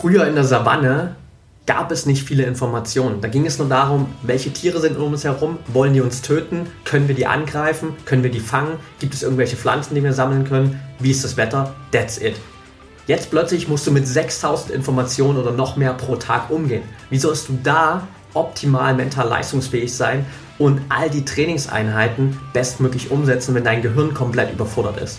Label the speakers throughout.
Speaker 1: Früher in der Savanne gab es nicht viele Informationen. Da ging es nur darum, welche Tiere sind um uns herum, wollen die uns töten, können wir die angreifen, können wir die fangen, gibt es irgendwelche Pflanzen, die wir sammeln können, wie ist das Wetter, that's it. Jetzt plötzlich musst du mit 6000 Informationen oder noch mehr pro Tag umgehen. Wie sollst du da optimal mental leistungsfähig sein und all die Trainingseinheiten bestmöglich umsetzen, wenn dein Gehirn komplett überfordert ist?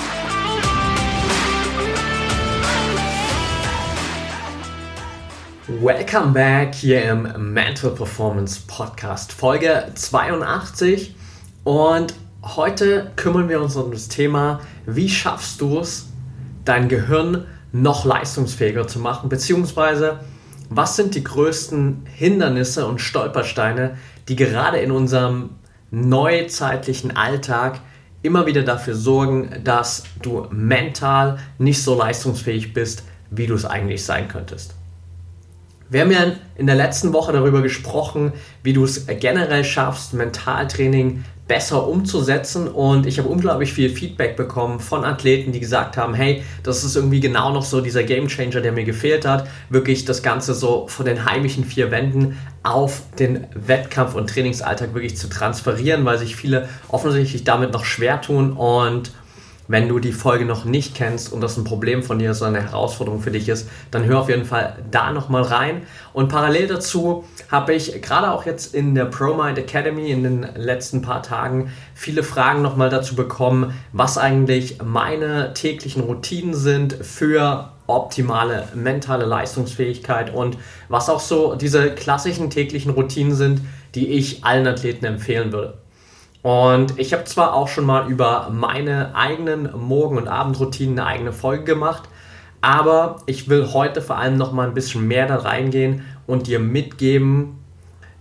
Speaker 1: Welcome back hier im Mental Performance Podcast, Folge 82. Und heute kümmern wir uns um das Thema, wie schaffst du es, dein Gehirn noch leistungsfähiger zu machen, beziehungsweise was sind die größten Hindernisse und Stolpersteine, die gerade in unserem neuzeitlichen Alltag immer wieder dafür sorgen, dass du mental nicht so leistungsfähig bist, wie du es eigentlich sein könntest. Wir haben ja in der letzten Woche darüber gesprochen, wie du es generell schaffst, Mentaltraining besser umzusetzen. Und ich habe unglaublich viel Feedback bekommen von Athleten, die gesagt haben, hey, das ist irgendwie genau noch so dieser Gamechanger, der mir gefehlt hat, wirklich das Ganze so von den heimischen vier Wänden auf den Wettkampf und Trainingsalltag wirklich zu transferieren, weil sich viele offensichtlich damit noch schwer tun. Und wenn du die Folge noch nicht kennst und das ein Problem von dir, so eine Herausforderung für dich ist, dann hör auf jeden Fall da nochmal rein. Und parallel dazu habe ich gerade auch jetzt in der ProMind Academy in den letzten paar Tagen viele Fragen nochmal dazu bekommen, was eigentlich meine täglichen Routinen sind für optimale mentale Leistungsfähigkeit und was auch so diese klassischen täglichen Routinen sind, die ich allen Athleten empfehlen würde. Und ich habe zwar auch schon mal über meine eigenen Morgen- und Abendroutinen eine eigene Folge gemacht, aber ich will heute vor allem noch mal ein bisschen mehr da reingehen und dir mitgeben,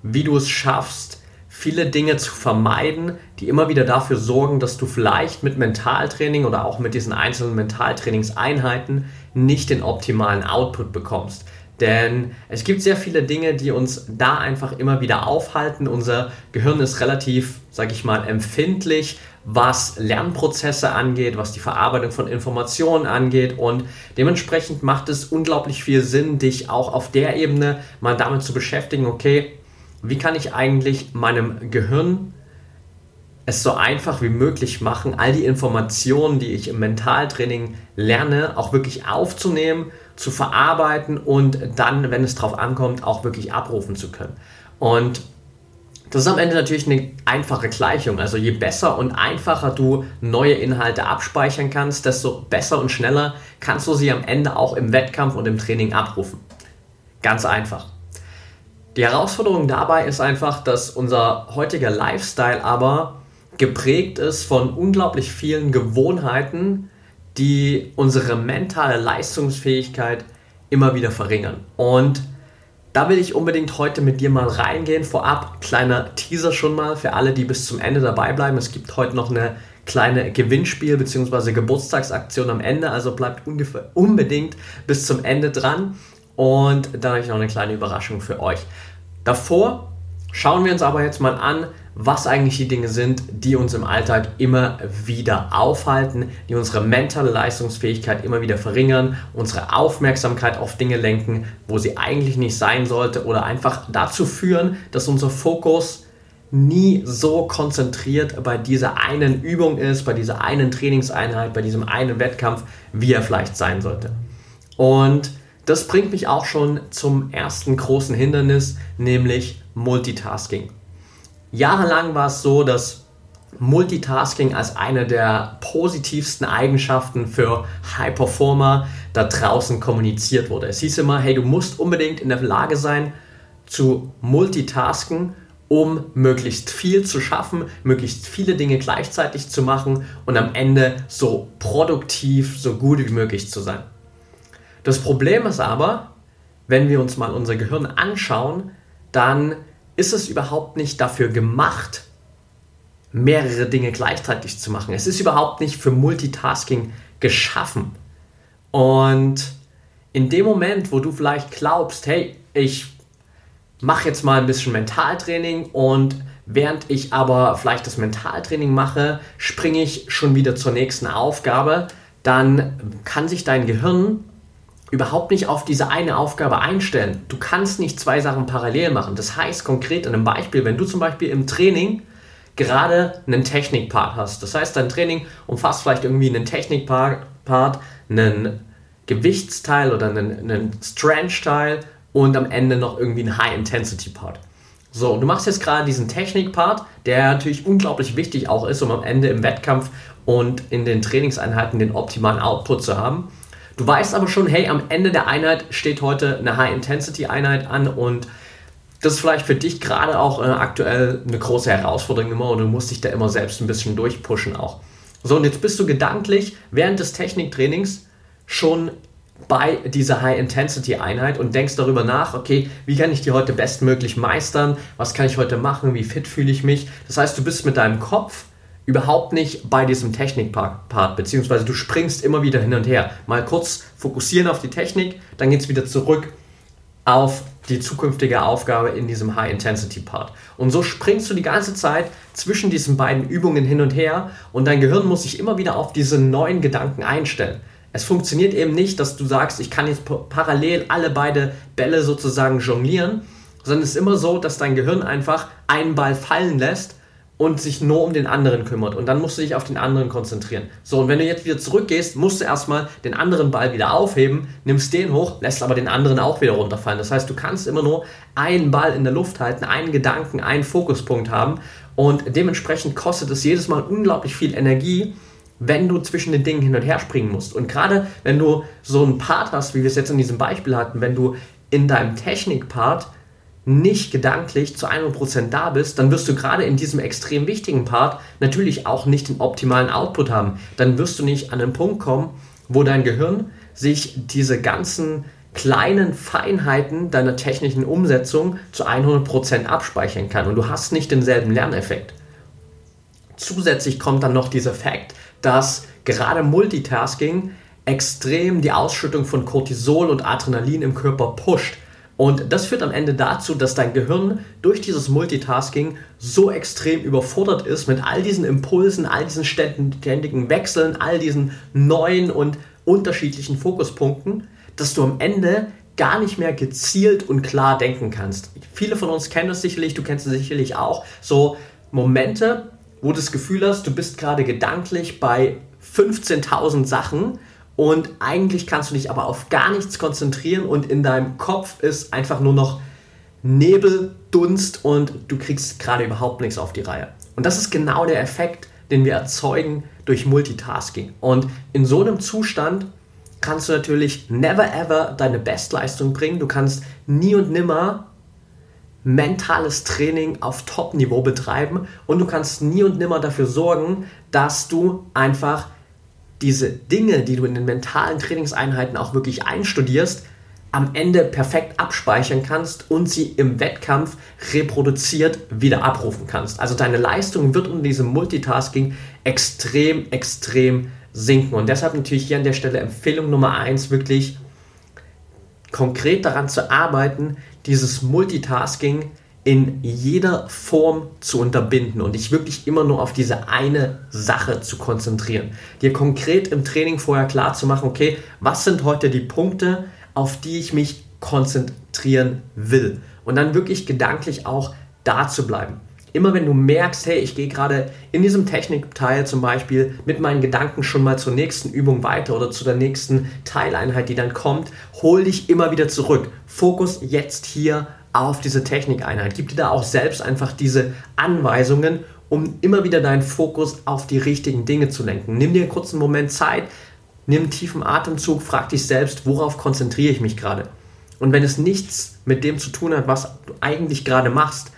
Speaker 1: wie du es schaffst, viele Dinge zu vermeiden, die immer wieder dafür sorgen, dass du vielleicht mit Mentaltraining oder auch mit diesen einzelnen Mentaltrainingseinheiten nicht den optimalen Output bekommst. Denn es gibt sehr viele Dinge, die uns da einfach immer wieder aufhalten. Unser Gehirn ist relativ, sag ich mal, empfindlich, was Lernprozesse angeht, was die Verarbeitung von Informationen angeht. Und dementsprechend macht es unglaublich viel Sinn, dich auch auf der Ebene mal damit zu beschäftigen, okay, wie kann ich eigentlich meinem Gehirn es so einfach wie möglich machen, all die Informationen, die ich im Mentaltraining lerne, auch wirklich aufzunehmen zu verarbeiten und dann, wenn es drauf ankommt, auch wirklich abrufen zu können. Und das ist am Ende natürlich eine einfache Gleichung. Also je besser und einfacher du neue Inhalte abspeichern kannst, desto besser und schneller kannst du sie am Ende auch im Wettkampf und im Training abrufen. Ganz einfach. Die Herausforderung dabei ist einfach, dass unser heutiger Lifestyle aber geprägt ist von unglaublich vielen Gewohnheiten, die unsere mentale Leistungsfähigkeit immer wieder verringern. Und da will ich unbedingt heute mit dir mal reingehen. Vorab kleiner Teaser schon mal für alle, die bis zum Ende dabei bleiben. Es gibt heute noch eine kleine Gewinnspiel bzw. Geburtstagsaktion am Ende, also bleibt ungefähr unbedingt bis zum Ende dran. Und dann habe ich noch eine kleine Überraschung für euch. Davor schauen wir uns aber jetzt mal an, was eigentlich die Dinge sind, die uns im Alltag immer wieder aufhalten, die unsere mentale Leistungsfähigkeit immer wieder verringern, unsere Aufmerksamkeit auf Dinge lenken, wo sie eigentlich nicht sein sollte oder einfach dazu führen, dass unser Fokus nie so konzentriert bei dieser einen Übung ist, bei dieser einen Trainingseinheit, bei diesem einen Wettkampf, wie er vielleicht sein sollte. Und das bringt mich auch schon zum ersten großen Hindernis, nämlich Multitasking. Jahrelang war es so, dass Multitasking als eine der positivsten Eigenschaften für High Performer da draußen kommuniziert wurde. Es hieß immer, hey, du musst unbedingt in der Lage sein zu multitasken, um möglichst viel zu schaffen, möglichst viele Dinge gleichzeitig zu machen und am Ende so produktiv, so gut wie möglich zu sein. Das Problem ist aber, wenn wir uns mal unser Gehirn anschauen, dann ist es überhaupt nicht dafür gemacht, mehrere Dinge gleichzeitig zu machen. Es ist überhaupt nicht für Multitasking geschaffen. Und in dem Moment, wo du vielleicht glaubst, hey, ich mache jetzt mal ein bisschen Mentaltraining und während ich aber vielleicht das Mentaltraining mache, springe ich schon wieder zur nächsten Aufgabe, dann kann sich dein Gehirn überhaupt nicht auf diese eine Aufgabe einstellen. Du kannst nicht zwei Sachen parallel machen. Das heißt konkret in einem Beispiel, wenn du zum Beispiel im Training gerade einen Technikpart hast. Das heißt, dein Training umfasst vielleicht irgendwie einen Technikpart, einen Gewichtsteil oder einen, einen Strength-Teil und am Ende noch irgendwie einen High-Intensity-Part. So, du machst jetzt gerade diesen Technik-Part, der natürlich unglaublich wichtig auch ist, um am Ende im Wettkampf und in den Trainingseinheiten den optimalen Output zu haben. Du weißt aber schon, hey, am Ende der Einheit steht heute eine High-Intensity-Einheit an und das ist vielleicht für dich gerade auch äh, aktuell eine große Herausforderung immer und du musst dich da immer selbst ein bisschen durchpushen auch. So, und jetzt bist du gedanklich während des Techniktrainings schon bei dieser High-Intensity-Einheit und denkst darüber nach, okay, wie kann ich die heute bestmöglich meistern, was kann ich heute machen, wie fit fühle ich mich. Das heißt, du bist mit deinem Kopf überhaupt nicht bei diesem Technik-Part, beziehungsweise du springst immer wieder hin und her. Mal kurz fokussieren auf die Technik, dann geht es wieder zurück auf die zukünftige Aufgabe in diesem High-Intensity-Part. Und so springst du die ganze Zeit zwischen diesen beiden Übungen hin und her und dein Gehirn muss sich immer wieder auf diese neuen Gedanken einstellen. Es funktioniert eben nicht, dass du sagst, ich kann jetzt parallel alle beide Bälle sozusagen jonglieren, sondern es ist immer so, dass dein Gehirn einfach einen Ball fallen lässt und sich nur um den anderen kümmert. Und dann musst du dich auf den anderen konzentrieren. So, und wenn du jetzt wieder zurückgehst, musst du erstmal den anderen Ball wieder aufheben, nimmst den hoch, lässt aber den anderen auch wieder runterfallen. Das heißt, du kannst immer nur einen Ball in der Luft halten, einen Gedanken, einen Fokuspunkt haben. Und dementsprechend kostet es jedes Mal unglaublich viel Energie, wenn du zwischen den Dingen hin und her springen musst. Und gerade wenn du so einen Part hast, wie wir es jetzt in diesem Beispiel hatten, wenn du in deinem Technik-Part nicht gedanklich zu 100% da bist, dann wirst du gerade in diesem extrem wichtigen Part natürlich auch nicht den optimalen Output haben. Dann wirst du nicht an den Punkt kommen, wo dein Gehirn sich diese ganzen kleinen Feinheiten deiner technischen Umsetzung zu 100% abspeichern kann und du hast nicht denselben Lerneffekt. Zusätzlich kommt dann noch dieser Fakt, dass gerade Multitasking extrem die Ausschüttung von Cortisol und Adrenalin im Körper pusht. Und das führt am Ende dazu, dass dein Gehirn durch dieses Multitasking so extrem überfordert ist mit all diesen Impulsen, all diesen ständigen Wechseln, all diesen neuen und unterschiedlichen Fokuspunkten, dass du am Ende gar nicht mehr gezielt und klar denken kannst. Viele von uns kennen das sicherlich, du kennst es sicherlich auch, so Momente, wo du das Gefühl hast, du bist gerade gedanklich bei 15.000 Sachen und eigentlich kannst du dich aber auf gar nichts konzentrieren und in deinem Kopf ist einfach nur noch Nebel, Dunst und du kriegst gerade überhaupt nichts auf die Reihe. Und das ist genau der Effekt, den wir erzeugen durch Multitasking. Und in so einem Zustand kannst du natürlich never ever deine Bestleistung bringen. Du kannst nie und nimmer mentales Training auf Top-Niveau betreiben und du kannst nie und nimmer dafür sorgen, dass du einfach diese Dinge, die du in den mentalen Trainingseinheiten auch wirklich einstudierst, am Ende perfekt abspeichern kannst und sie im Wettkampf reproduziert wieder abrufen kannst. Also deine Leistung wird unter diesem Multitasking extrem, extrem sinken. Und deshalb natürlich hier an der Stelle Empfehlung Nummer eins wirklich konkret daran zu arbeiten, dieses Multitasking in jeder Form zu unterbinden und dich wirklich immer nur auf diese eine Sache zu konzentrieren. Dir konkret im Training vorher klar zu machen, okay, was sind heute die Punkte, auf die ich mich konzentrieren will. Und dann wirklich gedanklich auch da zu bleiben. Immer wenn du merkst, hey, ich gehe gerade in diesem Technikteil zum Beispiel mit meinen Gedanken schon mal zur nächsten Übung weiter oder zu der nächsten Teileinheit, die dann kommt, hol dich immer wieder zurück. Fokus jetzt hier auf diese Technikeinheit. Gib dir da auch selbst einfach diese Anweisungen, um immer wieder deinen Fokus auf die richtigen Dinge zu lenken. Nimm dir einen kurzen Moment Zeit, nimm einen tiefen Atemzug, frag dich selbst, worauf konzentriere ich mich gerade? Und wenn es nichts mit dem zu tun hat, was du eigentlich gerade machst,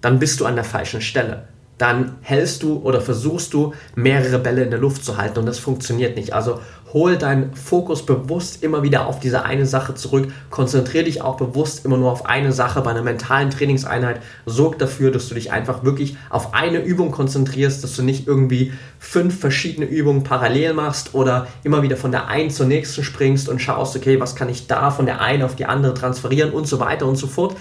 Speaker 1: dann bist du an der falschen Stelle. dann hältst du oder versuchst du mehrere Bälle in der Luft zu halten und das funktioniert nicht. Also hol deinen Fokus bewusst immer wieder auf diese eine Sache zurück. Konzentriere dich auch bewusst immer nur auf eine Sache bei einer mentalen Trainingseinheit. Sorg dafür, dass du dich einfach wirklich auf eine Übung konzentrierst, dass du nicht irgendwie fünf verschiedene Übungen parallel machst oder immer wieder von der einen zur nächsten springst und schaust, okay, was kann ich da von der einen auf die andere transferieren und so weiter und so fort.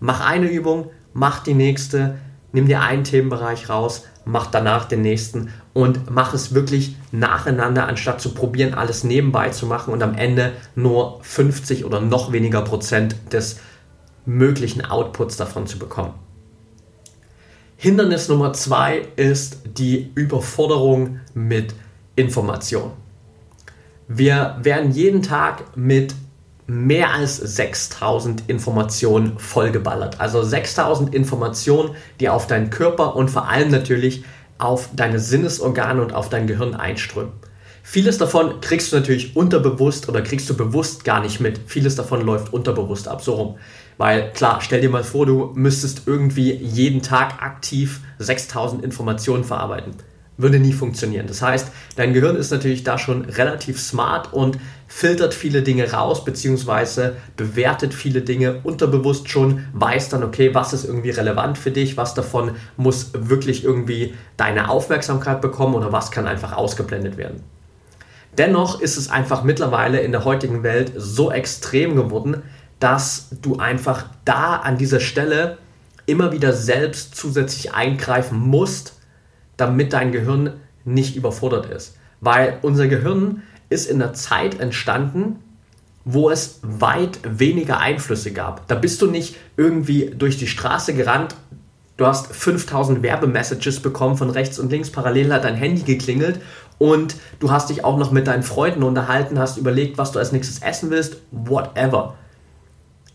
Speaker 1: Mach eine Übung, mach die nächste, nimm dir einen Themenbereich raus, mach danach den nächsten und mach es wirklich nacheinander, anstatt zu probieren, alles nebenbei zu machen und am Ende nur 50 oder noch weniger Prozent des möglichen Outputs davon zu bekommen. Hindernis Nummer zwei ist die Überforderung mit Information. Wir werden jeden Tag mit mehr als 6000 Informationen vollgeballert. Also 6000 Informationen, die auf deinen Körper und vor allem natürlich auf deine Sinnesorgane und auf dein Gehirn einströmen. Vieles davon kriegst du natürlich unterbewusst oder kriegst du bewusst gar nicht mit. Vieles davon läuft unterbewusst ab, so rum. Weil klar, stell dir mal vor, du müsstest irgendwie jeden Tag aktiv 6000 Informationen verarbeiten würde nie funktionieren. Das heißt, dein Gehirn ist natürlich da schon relativ smart und filtert viele Dinge raus, beziehungsweise bewertet viele Dinge unterbewusst schon, weiß dann, okay, was ist irgendwie relevant für dich, was davon muss wirklich irgendwie deine Aufmerksamkeit bekommen oder was kann einfach ausgeblendet werden. Dennoch ist es einfach mittlerweile in der heutigen Welt so extrem geworden, dass du einfach da an dieser Stelle immer wieder selbst zusätzlich eingreifen musst, damit dein Gehirn nicht überfordert ist. Weil unser Gehirn ist in einer Zeit entstanden, wo es weit weniger Einflüsse gab. Da bist du nicht irgendwie durch die Straße gerannt, du hast 5000 Werbemessages bekommen von rechts und links, parallel hat dein Handy geklingelt und du hast dich auch noch mit deinen Freunden unterhalten, hast überlegt, was du als nächstes essen willst, whatever.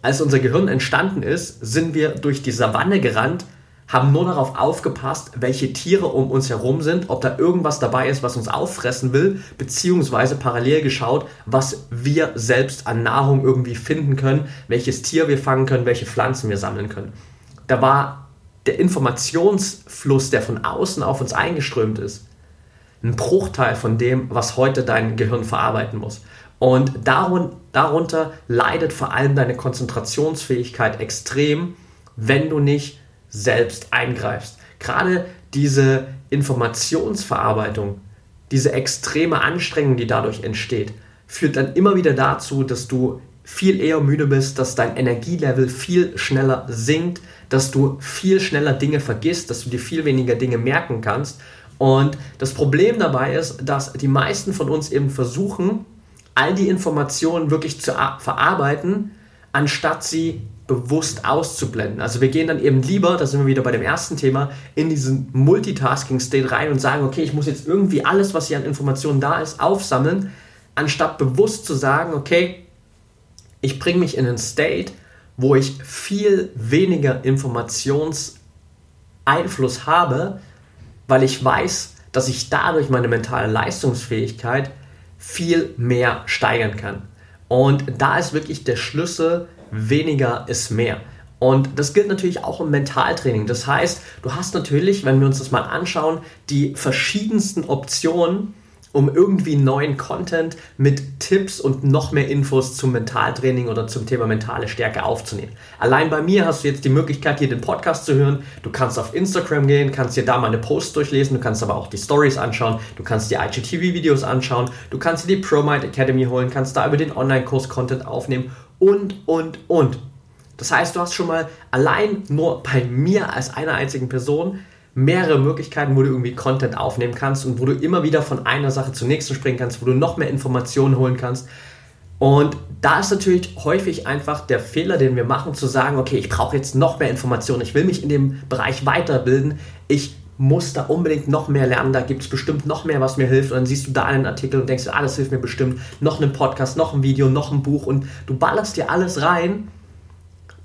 Speaker 1: Als unser Gehirn entstanden ist, sind wir durch die Savanne gerannt, haben nur darauf aufgepasst, welche Tiere um uns herum sind, ob da irgendwas dabei ist, was uns auffressen will, beziehungsweise parallel geschaut, was wir selbst an Nahrung irgendwie finden können, welches Tier wir fangen können, welche Pflanzen wir sammeln können. Da war der Informationsfluss, der von außen auf uns eingeströmt ist, ein Bruchteil von dem, was heute dein Gehirn verarbeiten muss. Und darunter leidet vor allem deine Konzentrationsfähigkeit extrem, wenn du nicht selbst eingreifst. Gerade diese Informationsverarbeitung, diese extreme Anstrengung, die dadurch entsteht, führt dann immer wieder dazu, dass du viel eher müde bist, dass dein Energielevel viel schneller sinkt, dass du viel schneller Dinge vergisst, dass du dir viel weniger Dinge merken kannst. Und das Problem dabei ist, dass die meisten von uns eben versuchen, all die Informationen wirklich zu verarbeiten, anstatt sie bewusst auszublenden. Also wir gehen dann eben lieber, da sind wir wieder bei dem ersten Thema, in diesen Multitasking-State rein und sagen, okay, ich muss jetzt irgendwie alles, was hier an Informationen da ist, aufsammeln, anstatt bewusst zu sagen, okay, ich bringe mich in einen State, wo ich viel weniger Informationseinfluss habe, weil ich weiß, dass ich dadurch meine mentale Leistungsfähigkeit viel mehr steigern kann. Und da ist wirklich der Schlüssel, weniger ist mehr. Und das gilt natürlich auch im Mentaltraining. Das heißt, du hast natürlich, wenn wir uns das mal anschauen, die verschiedensten Optionen, um irgendwie neuen Content mit Tipps und noch mehr Infos zum Mentaltraining oder zum Thema mentale Stärke aufzunehmen. Allein bei mir hast du jetzt die Möglichkeit, hier den Podcast zu hören. Du kannst auf Instagram gehen, kannst dir da meine Posts durchlesen, du kannst aber auch die Stories anschauen, du kannst dir IGTV-Videos anschauen, du kannst dir die ProMind Academy holen, kannst da über den Online-Kurs Content aufnehmen und, und, und. Das heißt, du hast schon mal allein nur bei mir als einer einzigen Person mehrere Möglichkeiten, wo du irgendwie Content aufnehmen kannst und wo du immer wieder von einer Sache zur nächsten springen kannst, wo du noch mehr Informationen holen kannst. Und da ist natürlich häufig einfach der Fehler, den wir machen, zu sagen, okay, ich brauche jetzt noch mehr Informationen, ich will mich in dem Bereich weiterbilden, ich muss da unbedingt noch mehr lernen, da gibt es bestimmt noch mehr, was mir hilft. Und dann siehst du da einen Artikel und denkst, ah, hilft mir bestimmt, noch einen Podcast, noch ein Video, noch ein Buch und du ballerst dir alles rein,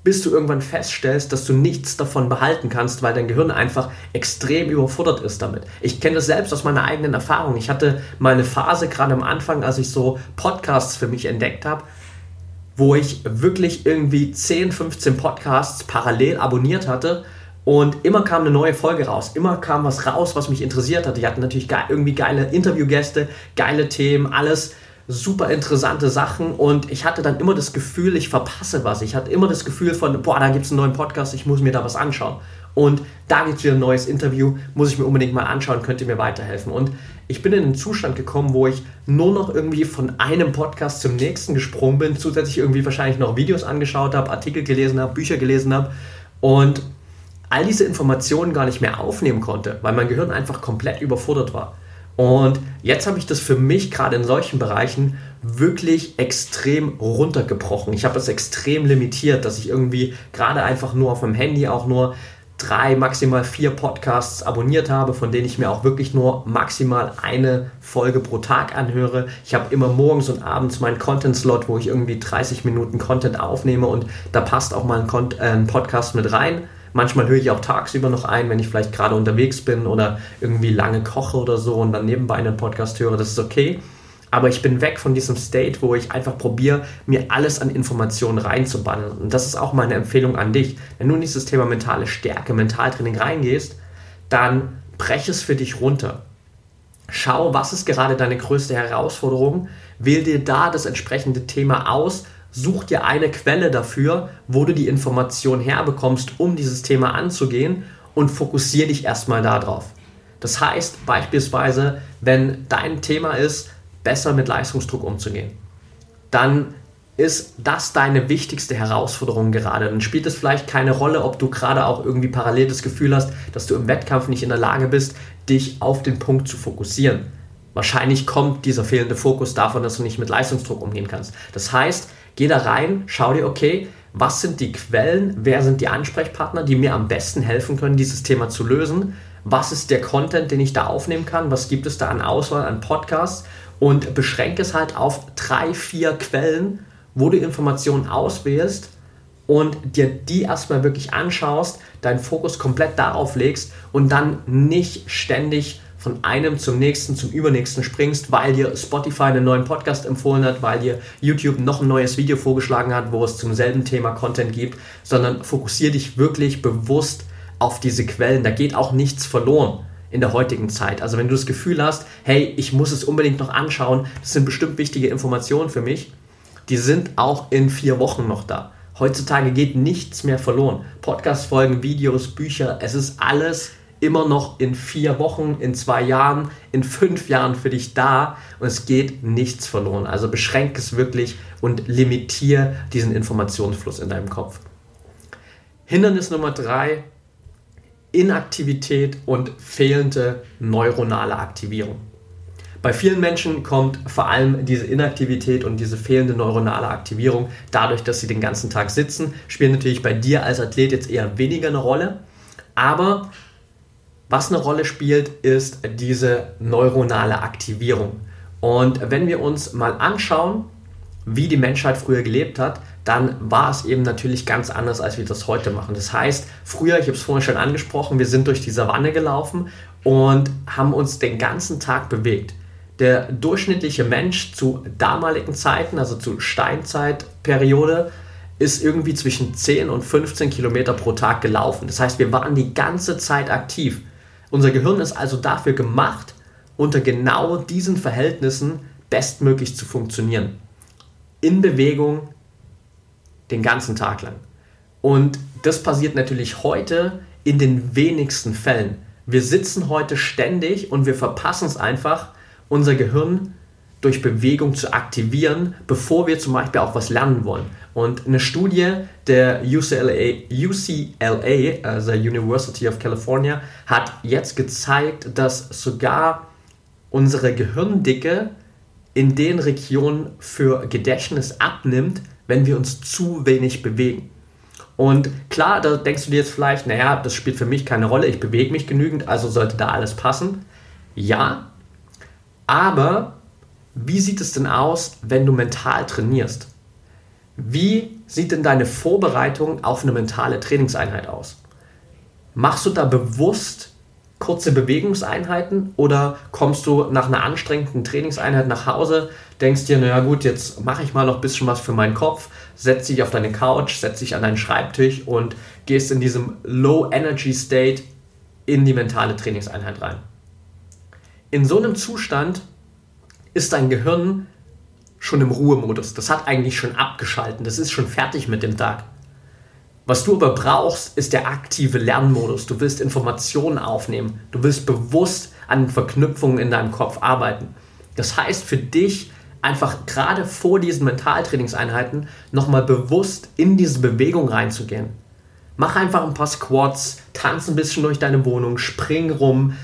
Speaker 1: bis du irgendwann feststellst, dass du nichts davon behalten kannst, weil dein Gehirn einfach extrem überfordert ist damit. Ich kenne das selbst aus meiner eigenen Erfahrung. Ich hatte mal eine Phase gerade am Anfang, als ich so Podcasts für mich entdeckt habe, wo ich wirklich irgendwie 10, 15 Podcasts parallel abonniert hatte Und immer kam eine neue Folge raus, immer kam was raus, was mich interessiert hat. Die hatten natürlich ge irgendwie geile Interviewgäste, geile Themen, alles super interessante Sachen und ich hatte dann immer das Gefühl, ich verpasse was. Ich hatte immer das Gefühl von, boah, da gibt es einen neuen Podcast, ich muss mir da was anschauen. Und da gibt es wieder ein neues Interview, muss ich mir unbedingt mal anschauen, könnte mir weiterhelfen. Und ich bin in einen Zustand gekommen, wo ich nur noch irgendwie von einem Podcast zum nächsten gesprungen bin, zusätzlich irgendwie wahrscheinlich noch Videos angeschaut habe, Artikel gelesen habe, Bücher gelesen habe und all diese Informationen gar nicht mehr aufnehmen konnte, weil mein Gehirn einfach komplett überfordert war. Und jetzt habe ich das für mich gerade in solchen Bereichen wirklich extrem runtergebrochen. Ich habe es extrem limitiert, dass ich irgendwie gerade einfach nur auf dem Handy auch nur drei, maximal vier Podcasts abonniert habe, von denen ich mir auch wirklich nur maximal eine Folge pro Tag anhöre. Ich habe immer morgens und abends meinen Content-Slot, wo ich irgendwie 30 Minuten Content aufnehme und da passt auch mal ein, äh, ein Podcast mit rein. Manchmal höre ich auch tagsüber noch ein, wenn ich vielleicht gerade unterwegs bin oder irgendwie lange koche oder so und dann nebenbei einen Podcast höre. Das ist okay. Aber ich bin weg von diesem State, wo ich einfach probiere, mir alles an Informationen reinzubannen. Und das ist auch meine Empfehlung an dich. Wenn du in dieses Thema mentale Stärke, Mentaltraining reingehst, dann brech es für dich runter. Schau, was ist gerade deine größte Herausforderung. Wähl dir da das entsprechende Thema aus such dir eine Quelle dafür, wo du die Information herbekommst, um dieses Thema anzugehen und fokussiere dich erstmal darauf. Das heißt beispielsweise, wenn dein Thema ist, besser mit Leistungsdruck umzugehen, dann ist das deine wichtigste Herausforderung gerade. Dann spielt es vielleicht keine Rolle, ob du gerade auch irgendwie parallel das Gefühl hast, dass du im Wettkampf nicht in der Lage bist, dich auf den Punkt zu fokussieren. Wahrscheinlich kommt dieser fehlende Fokus davon, dass du nicht mit Leistungsdruck umgehen kannst. Das heißt, Geh da rein, schau dir, okay, was sind die Quellen, wer sind die Ansprechpartner, die mir am besten helfen können, dieses Thema zu lösen, was ist der Content, den ich da aufnehmen kann, was gibt es da an Auswahl an Podcasts? Und beschränke es halt auf drei, vier Quellen, wo du Informationen auswählst und dir die erstmal wirklich anschaust, deinen Fokus komplett darauf legst und dann nicht ständig von einem zum nächsten, zum übernächsten springst, weil dir Spotify einen neuen Podcast empfohlen hat, weil dir YouTube noch ein neues Video vorgeschlagen hat, wo es zum selben Thema Content gibt, sondern fokussiere dich wirklich bewusst auf diese Quellen. Da geht auch nichts verloren in der heutigen Zeit. Also wenn du das Gefühl hast, hey, ich muss es unbedingt noch anschauen, das sind bestimmt wichtige Informationen für mich, die sind auch in vier Wochen noch da. Heutzutage geht nichts mehr verloren. Podcast-Folgen, Videos, Bücher, es ist alles immer noch in vier Wochen, in zwei Jahren, in fünf Jahren für dich da und es geht nichts verloren. Also beschränke es wirklich und limitiere diesen Informationsfluss in deinem Kopf. Hindernis Nummer drei, Inaktivität und fehlende neuronale Aktivierung. Bei vielen Menschen kommt vor allem diese Inaktivität und diese fehlende neuronale Aktivierung dadurch, dass sie den ganzen Tag sitzen. Spielt natürlich bei dir als Athlet jetzt eher weniger eine Rolle. Aber was eine Rolle spielt, ist diese neuronale Aktivierung. Und wenn wir uns mal anschauen, wie die Menschheit früher gelebt hat, dann war es eben natürlich ganz anders, als wir das heute machen. Das heißt, früher, ich habe es vorhin schon angesprochen, wir sind durch die Savanne gelaufen und haben uns den ganzen Tag bewegt. Der durchschnittliche Mensch zu damaligen Zeiten, also zu Steinzeitperiode, ist irgendwie zwischen 10 und 15 Kilometer pro Tag gelaufen. Das heißt, wir waren die ganze Zeit aktiv. Unser Gehirn ist also dafür gemacht, unter genau diesen Verhältnissen bestmöglich zu funktionieren. In Bewegung den ganzen Tag lang. Und das passiert natürlich heute in den wenigsten Fällen. Wir sitzen heute ständig und wir verpassen es einfach, unser Gehirn durch Bewegung zu aktivieren, bevor wir zum Beispiel auch was lernen wollen. Und eine Studie der UCLA, UCLA, also University of California, hat jetzt gezeigt, dass sogar unsere Gehirndicke in den Regionen für Gedächtnis abnimmt, wenn wir uns zu wenig bewegen. Und klar, da denkst du dir jetzt vielleicht, naja, das spielt für mich keine Rolle, ich bewege mich genügend, also sollte da alles passen. Ja, aber wie sieht es denn aus, wenn du mental trainierst? Wie sieht denn deine Vorbereitung auf eine mentale Trainingseinheit aus? Machst du da bewusst kurze Bewegungseinheiten oder kommst du nach einer anstrengenden Trainingseinheit nach Hause, denkst dir, naja gut, jetzt mache ich mal noch ein bisschen was für meinen Kopf, setz dich auf deine Couch, setz dich an deinen Schreibtisch und gehst in diesem Low Energy State in die mentale Trainingseinheit rein. In so einem Zustand ist dein Gehirn schon im Ruhemodus. Das hat eigentlich schon abgeschalten. Das ist schon fertig mit dem Tag. Was du aber brauchst, ist der aktive Lernmodus. Du willst Informationen aufnehmen. Du willst bewusst an Verknüpfungen in deinem Kopf arbeiten. Das heißt für dich einfach gerade vor diesen Mentaltrainingseinheiten nochmal bewusst in diese Bewegung reinzugehen. Mach einfach ein paar Squats, tanz ein bisschen durch deine Wohnung, spring rum,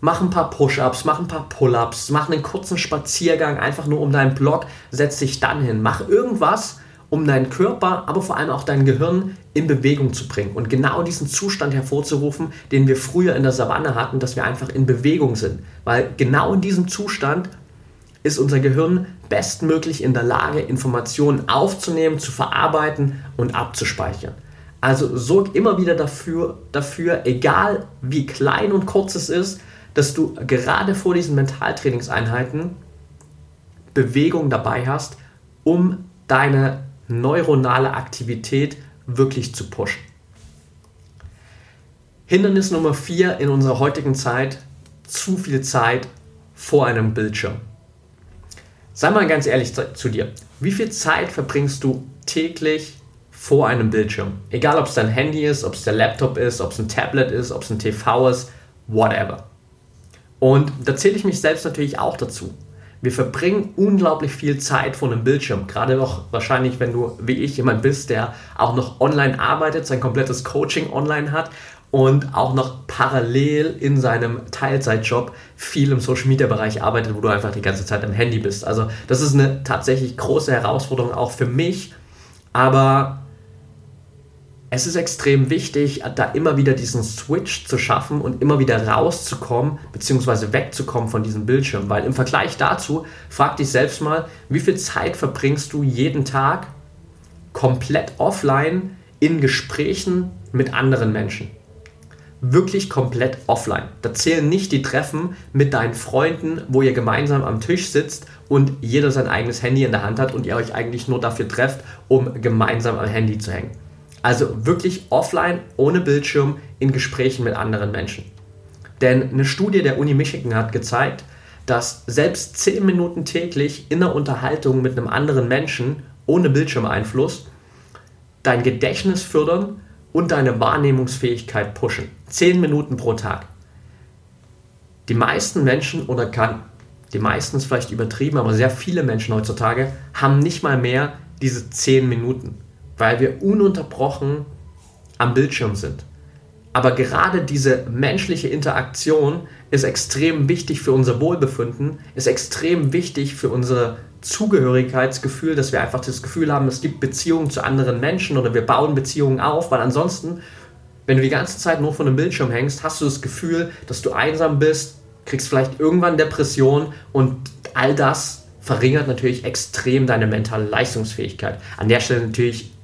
Speaker 1: mach ein paar Push-ups, mach ein paar Pull-ups, mach einen kurzen Spaziergang einfach nur um deinen Block, setz dich dann hin. Mach irgendwas, um deinen Körper, aber vor allem auch dein Gehirn in Bewegung zu bringen und genau diesen Zustand hervorzurufen, den wir früher in der Savanne hatten, dass wir einfach in Bewegung sind. Weil genau in diesem Zustand ist unser Gehirn bestmöglich in der Lage, Informationen aufzunehmen, zu verarbeiten und abzuspeichern. Also sorg immer wieder dafür, dafür, egal wie klein und kurz es ist, dass du gerade vor diesen Mentaltrainingseinheiten Bewegung dabei hast, um deine neuronale Aktivität wirklich zu pushen. Hindernis Nummer 4 in unserer heutigen Zeit, zu viel Zeit vor einem Bildschirm. Sei mal ganz ehrlich zu dir. Wie viel Zeit verbringst du täglich vor einem Bildschirm? Egal, ob es dein Handy ist, ob es der Laptop ist, ob es ein Tablet ist, ob es ein TV ist, whatever. Und da zähle ich mich selbst natürlich auch dazu. Wir verbringen unglaublich viel Zeit vor einem Bildschirm. Gerade noch wahrscheinlich, wenn du wie ich jemand bist, der auch noch online arbeitet, sein komplettes Coaching online hat und auch noch parallel in seinem Teilzeitjob viel im Social Media Bereich arbeitet, wo du einfach die ganze Zeit am Handy bist. Also das ist eine tatsächlich große Herausforderung auch für mich, aber es ist extrem wichtig, da immer wieder diesen Switch zu schaffen und immer wieder rauszukommen, beziehungsweise wegzukommen von diesem Bildschirm. Weil im Vergleich dazu, frag dich selbst mal, wie viel Zeit verbringst du jeden Tag komplett offline in Gesprächen mit anderen Menschen? Wirklich komplett offline. Da zählen nicht die Treffen mit deinen Freunden, wo ihr gemeinsam am Tisch sitzt und jeder sein eigenes Handy in der Hand hat und ihr euch eigentlich nur dafür trefft, um gemeinsam am Handy zu hängen. Also wirklich offline, ohne Bildschirm, in Gesprächen mit anderen Menschen. Denn eine Studie der Uni Michigan hat gezeigt, dass selbst 10 Minuten täglich in der Unterhaltung mit einem anderen Menschen ohne Bildschirmeinfluss dein Gedächtnis fördern und deine Wahrnehmungsfähigkeit pushen. 10 Minuten pro Tag. Die meisten Menschen, oder kann, die meisten ist vielleicht übertrieben, aber sehr viele Menschen heutzutage haben nicht mal mehr diese 10 Minuten weil wir ununterbrochen am Bildschirm sind. Aber gerade diese menschliche Interaktion ist extrem wichtig für unser Wohlbefinden, ist extrem wichtig für unser Zugehörigkeitsgefühl, dass wir einfach das Gefühl haben, es gibt Beziehungen zu anderen Menschen oder wir bauen Beziehungen auf, weil ansonsten, wenn du die ganze Zeit nur vor einem Bildschirm hängst, hast du das Gefühl, dass du einsam bist, kriegst vielleicht irgendwann Depression und all das verringert natürlich extrem deine mentale Leistungsfähigkeit. An der Stelle natürlich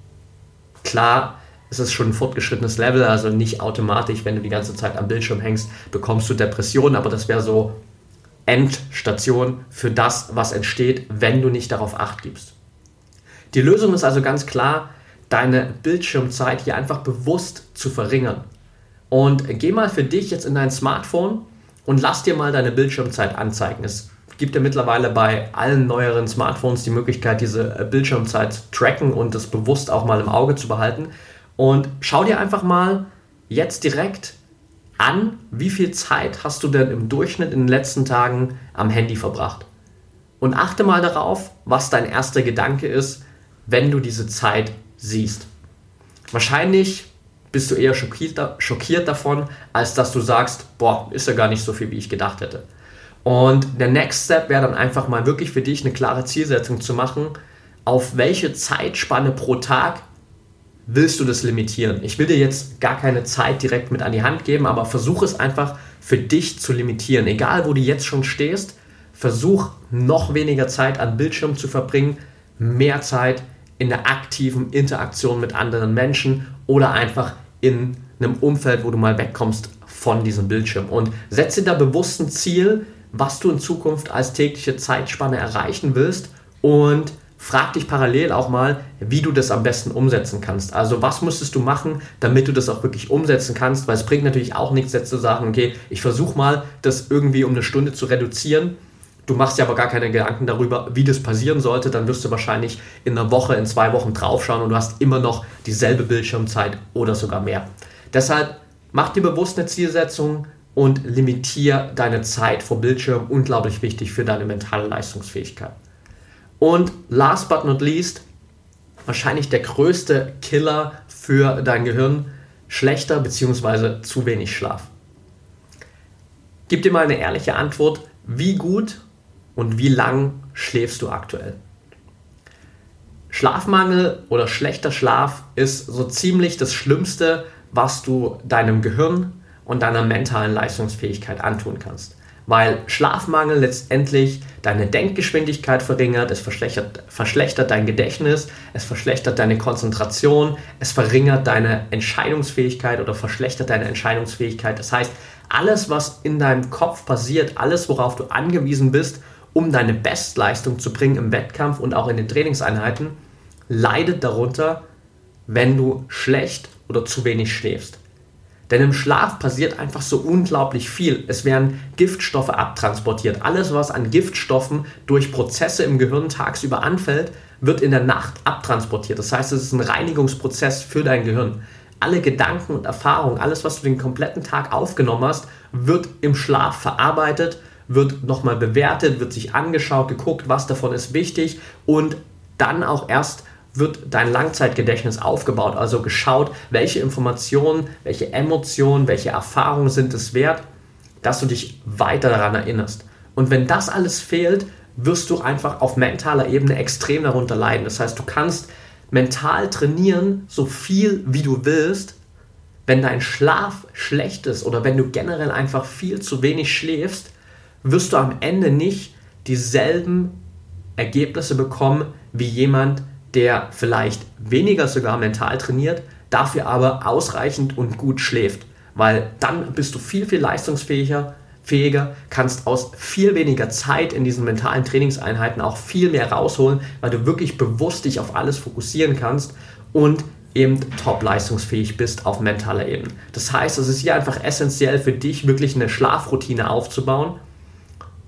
Speaker 1: Klar, es ist schon ein fortgeschrittenes Level, also nicht automatisch, wenn du die ganze Zeit am Bildschirm hängst, bekommst du Depressionen, aber das wäre so Endstation für das, was entsteht, wenn du nicht darauf acht gibst. Die Lösung ist also ganz klar, deine Bildschirmzeit hier einfach bewusst zu verringern. Und geh mal für dich jetzt in dein Smartphone und lass dir mal deine Bildschirmzeit anzeigen. Es gibt ja mittlerweile bei allen neueren Smartphones die Möglichkeit, diese äh, Bildschirmzeit zu tracken und das bewusst auch mal im Auge zu behalten. Und schau dir einfach mal jetzt direkt an, wie viel Zeit hast du denn im Durchschnitt in den letzten Tagen am Handy verbracht. Und achte mal darauf, was dein erster Gedanke ist, wenn du diese Zeit siehst. Wahrscheinlich bist du eher schockiert, schockiert davon, als dass du sagst, boah, ist ja gar nicht so viel, wie ich gedacht hätte. Und der Next Step wäre dann einfach mal wirklich für dich eine klare Zielsetzung zu machen, auf welche Zeitspanne pro Tag willst du das limitieren. Ich will dir jetzt gar keine Zeit direkt mit an die Hand geben, aber versuch es einfach für dich zu limitieren. Egal, wo du jetzt schon stehst, versuch noch weniger Zeit an Bildschirm zu verbringen, mehr Zeit in der aktiven Interaktion mit anderen Menschen oder einfach in einem Umfeld, wo du mal wegkommst von diesem Bildschirm und setze da bewusst ein Ziel, was du in Zukunft als tägliche Zeitspanne erreichen willst und frag dich parallel auch mal, wie du das am besten umsetzen kannst. Also was müsstest du machen, damit du das auch wirklich umsetzen kannst, weil es bringt natürlich auch nichts jetzt zu sagen, okay, ich versuche mal, das irgendwie um eine Stunde zu reduzieren. Du machst dir aber gar keine Gedanken darüber, wie das passieren sollte, dann wirst du wahrscheinlich in einer Woche, in zwei Wochen draufschauen und du hast immer noch dieselbe Bildschirmzeit oder sogar mehr. Deshalb mach dir bewusst eine Zielsetzung, und limitiere deine Zeit vor Bildschirm. Unglaublich wichtig für deine mentale Leistungsfähigkeit. Und last but not least, wahrscheinlich der größte Killer für dein Gehirn, schlechter bzw. zu wenig Schlaf. Gib dir mal eine ehrliche Antwort, wie gut und wie lang schläfst du aktuell? Schlafmangel oder schlechter Schlaf ist so ziemlich das Schlimmste, was du deinem Gehirn und deiner mentalen Leistungsfähigkeit antun kannst. Weil Schlafmangel letztendlich deine Denkgeschwindigkeit verringert, es verschlechtert, verschlechtert dein Gedächtnis, es verschlechtert deine Konzentration, es verringert deine Entscheidungsfähigkeit oder verschlechtert deine Entscheidungsfähigkeit. Das heißt, alles, was in deinem Kopf passiert, alles, worauf du angewiesen bist, um deine Bestleistung zu bringen im Wettkampf und auch in den Trainingseinheiten, leidet darunter, wenn du schlecht oder zu wenig schläfst. Denn im Schlaf passiert einfach so unglaublich viel. Es werden Giftstoffe abtransportiert. Alles, was an Giftstoffen durch Prozesse im Gehirn tagsüber anfällt, wird in der Nacht abtransportiert. Das heißt, es ist ein Reinigungsprozess für dein Gehirn. Alle Gedanken und Erfahrungen, alles, was du den kompletten Tag aufgenommen hast, wird im Schlaf verarbeitet, wird nochmal bewertet, wird sich angeschaut, geguckt, was davon ist wichtig und dann auch erst wird dein Langzeitgedächtnis aufgebaut, also geschaut, welche Informationen, welche Emotionen, welche Erfahrungen sind es wert, dass du dich weiter daran erinnerst. Und wenn das alles fehlt, wirst du einfach auf mentaler Ebene extrem darunter leiden. Das heißt, du kannst mental trainieren, so viel wie du willst. Wenn dein Schlaf schlecht ist oder wenn du generell einfach viel zu wenig schläfst, wirst du am Ende nicht dieselben Ergebnisse bekommen wie jemand, der vielleicht weniger sogar mental trainiert, dafür aber ausreichend und gut schläft. Weil dann bist du viel, viel leistungsfähiger, fähiger, kannst aus viel weniger Zeit in diesen mentalen Trainingseinheiten auch viel mehr rausholen, weil du wirklich bewusst dich auf alles fokussieren kannst und eben top leistungsfähig bist auf mentaler Ebene. Das heißt, es ist hier einfach essentiell für dich, wirklich eine Schlafroutine aufzubauen,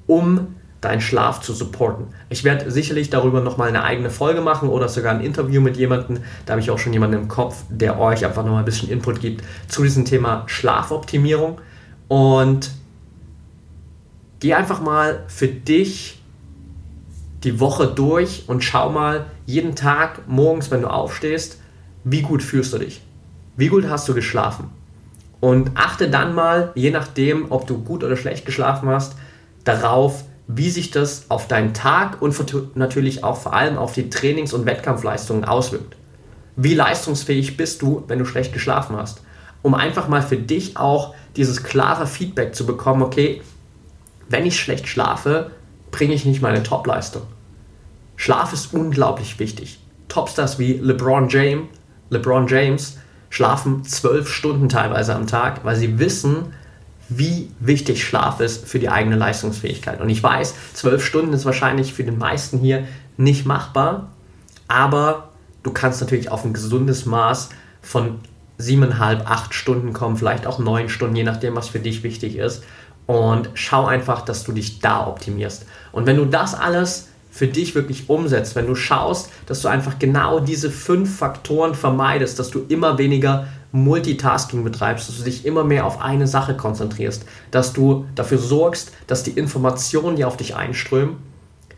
Speaker 1: um deinen Schlaf zu supporten. Ich werde sicherlich darüber nochmal eine eigene Folge machen oder sogar ein Interview mit jemandem. Da habe ich auch schon jemanden im Kopf, der euch einfach nochmal ein bisschen Input gibt zu diesem Thema Schlafoptimierung. Und geh einfach mal für dich die Woche durch und schau mal jeden Tag morgens, wenn du aufstehst, wie gut fühlst du dich? Wie gut hast du geschlafen? Und achte dann mal, je nachdem, ob du gut oder schlecht geschlafen hast, darauf, wie sich das auf deinen Tag und natürlich auch vor allem auf die Trainings- und Wettkampfleistungen auswirkt. Wie leistungsfähig bist du, wenn du schlecht geschlafen hast? Um einfach mal für dich auch dieses klare Feedback zu bekommen, okay, wenn ich schlecht schlafe, bringe ich nicht meine Topleistung. Schlaf ist unglaublich wichtig. Topstars wie LeBron James, LeBron James schlafen zwölf Stunden teilweise am Tag, weil sie wissen, wie wichtig Schlaf ist für die eigene Leistungsfähigkeit. Und ich weiß, zwölf Stunden ist wahrscheinlich für den meisten hier nicht machbar, aber du kannst natürlich auf ein gesundes Maß von siebeneinhalb, acht Stunden kommen, vielleicht auch neun Stunden, je nachdem, was für dich wichtig ist. Und schau einfach, dass du dich da optimierst. Und wenn du das alles für dich wirklich umsetzt, wenn du schaust, dass du einfach genau diese fünf Faktoren vermeidest, dass du immer weniger Multitasking betreibst, dass du dich immer mehr auf eine Sache konzentrierst, dass du dafür sorgst, dass die Informationen, die auf dich einströmen,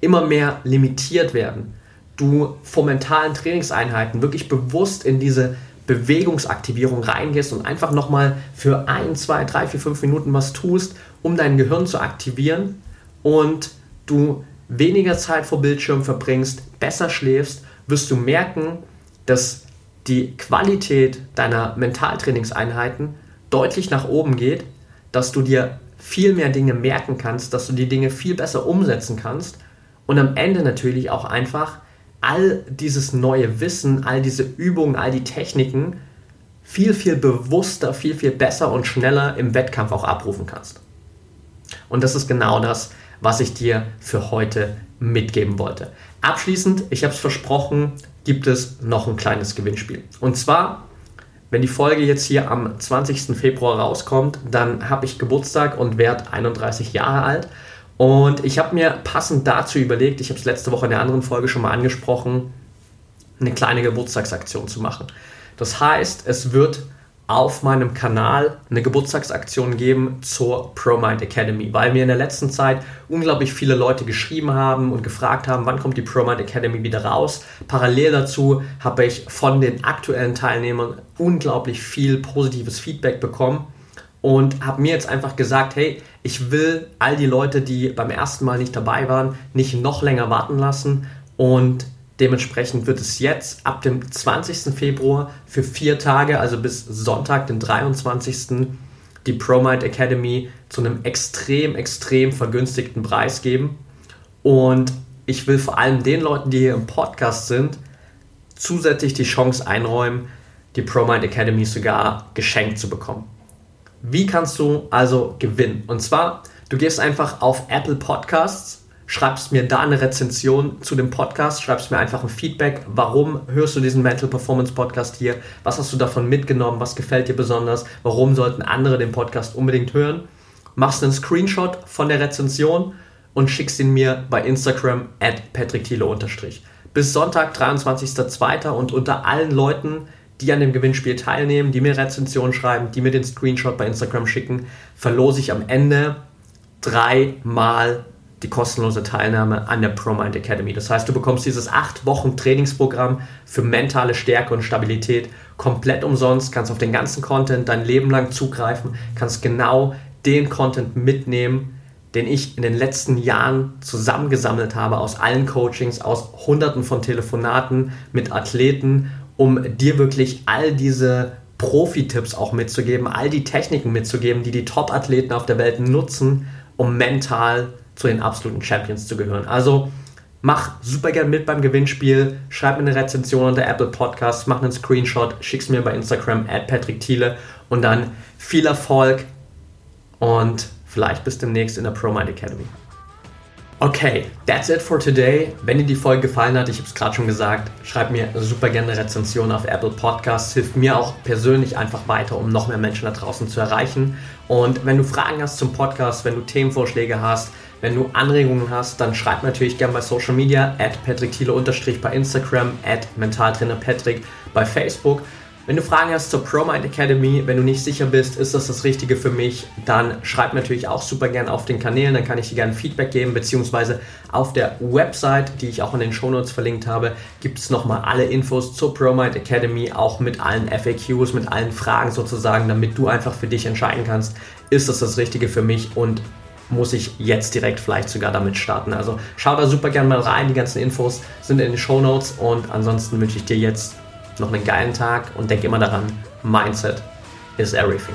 Speaker 1: immer mehr limitiert werden. Du vor mentalen Trainingseinheiten wirklich bewusst in diese Bewegungsaktivierung reingehst und einfach nochmal für ein, zwei, drei, vier, fünf Minuten was tust, um dein Gehirn zu aktivieren und du weniger Zeit vor Bildschirm verbringst, besser schläfst, wirst du merken, dass die Qualität deiner Mentaltrainingseinheiten deutlich nach oben geht, dass du dir viel mehr Dinge merken kannst, dass du die Dinge viel besser umsetzen kannst und am Ende natürlich auch einfach all dieses neue Wissen, all diese Übungen, all die Techniken viel, viel bewusster, viel, viel besser und schneller im Wettkampf auch abrufen kannst. Und das ist genau das, was ich dir für heute mitgeben wollte. Abschließend, ich habe es versprochen, gibt es noch ein kleines Gewinnspiel. Und zwar, wenn die Folge jetzt hier am 20. Februar rauskommt, dann habe ich Geburtstag und werde 31 Jahre alt. Und ich habe mir passend dazu überlegt, ich habe es letzte Woche in der anderen Folge schon mal angesprochen, eine kleine Geburtstagsaktion zu machen. Das heißt, es wird auf meinem Kanal eine Geburtstagsaktion geben zur ProMind Academy, weil mir in der letzten Zeit unglaublich viele Leute geschrieben haben und gefragt haben, wann kommt die ProMind Academy wieder raus. Parallel dazu habe ich von den aktuellen Teilnehmern unglaublich viel positives Feedback bekommen und habe mir jetzt einfach gesagt, hey, ich will all die Leute, die beim ersten Mal nicht dabei waren, nicht noch länger warten lassen und Dementsprechend wird es jetzt ab dem 20. Februar für vier Tage, also bis Sonntag, den 23. die ProMind Academy zu einem extrem, extrem vergünstigten Preis geben. Und ich will vor allem den Leuten, die hier im Podcast sind, zusätzlich die Chance einräumen, die ProMind Academy sogar geschenkt zu bekommen. Wie kannst du also gewinnen? Und zwar, du gehst einfach auf Apple Podcasts schreibst mir da eine Rezension zu dem Podcast, schreibst mir einfach ein Feedback, warum hörst du diesen Mental Performance Podcast hier, was hast du davon mitgenommen, was gefällt dir besonders, warum sollten andere den Podcast unbedingt hören, machst einen Screenshot von der Rezension und schickst ihn mir bei Instagram at patrickthiele Bis Sonntag, 23.02. und unter allen Leuten, die an dem Gewinnspiel teilnehmen, die mir Rezensionen schreiben, die mir den Screenshot bei Instagram schicken, verlose ich am Ende dreimal die kostenlose Teilnahme an der ProMind Academy. Das heißt, du bekommst dieses acht Wochen Trainingsprogramm für mentale Stärke und Stabilität komplett umsonst, kannst auf den ganzen Content dein Leben lang zugreifen, kannst genau den Content mitnehmen, den ich in den letzten Jahren zusammengesammelt habe aus allen Coachings, aus hunderten von Telefonaten mit Athleten, um dir wirklich all diese Profi-Tipps auch mitzugeben, all die Techniken mitzugeben, die die Top-Athleten auf der Welt nutzen, um mental zu den absoluten Champions zu gehören. Also mach super gern mit beim Gewinnspiel, schreib mir eine Rezension unter Apple Podcasts, mach einen Screenshot, schick's mir bei Instagram at Patrick Thiele und dann viel Erfolg und vielleicht bis demnächst in der ProMind Academy. Okay, that's it for today. Wenn dir die Folge gefallen hat, ich habe es gerade schon gesagt, schreib mir super gerne eine Rezension auf Apple Podcasts. Hilft mir auch persönlich einfach weiter, um noch mehr Menschen da draußen zu erreichen. Und wenn du Fragen hast zum Podcast, wenn du Themenvorschläge hast, wenn du Anregungen hast, dann schreib natürlich gerne bei Social Media, at Patrick Thiele bei Instagram, at Mentaltrainer Patrick bei Facebook. Wenn du Fragen hast zur ProMind Academy, wenn du nicht sicher bist, ist das das Richtige für mich, dann schreib natürlich auch super gerne auf den Kanälen, dann kann ich dir gerne Feedback geben, beziehungsweise auf der Website, die ich auch in den Shownotes verlinkt habe, gibt es nochmal alle Infos zur ProMind Academy, auch mit allen FAQs, mit allen Fragen sozusagen, damit du einfach für dich entscheiden kannst, ist das das Richtige für mich und muss ich jetzt direkt vielleicht sogar damit starten. Also schau da super gerne mal rein, die ganzen Infos sind in den Show Notes und ansonsten wünsche ich dir jetzt noch einen geilen Tag und denk immer daran, Mindset is everything.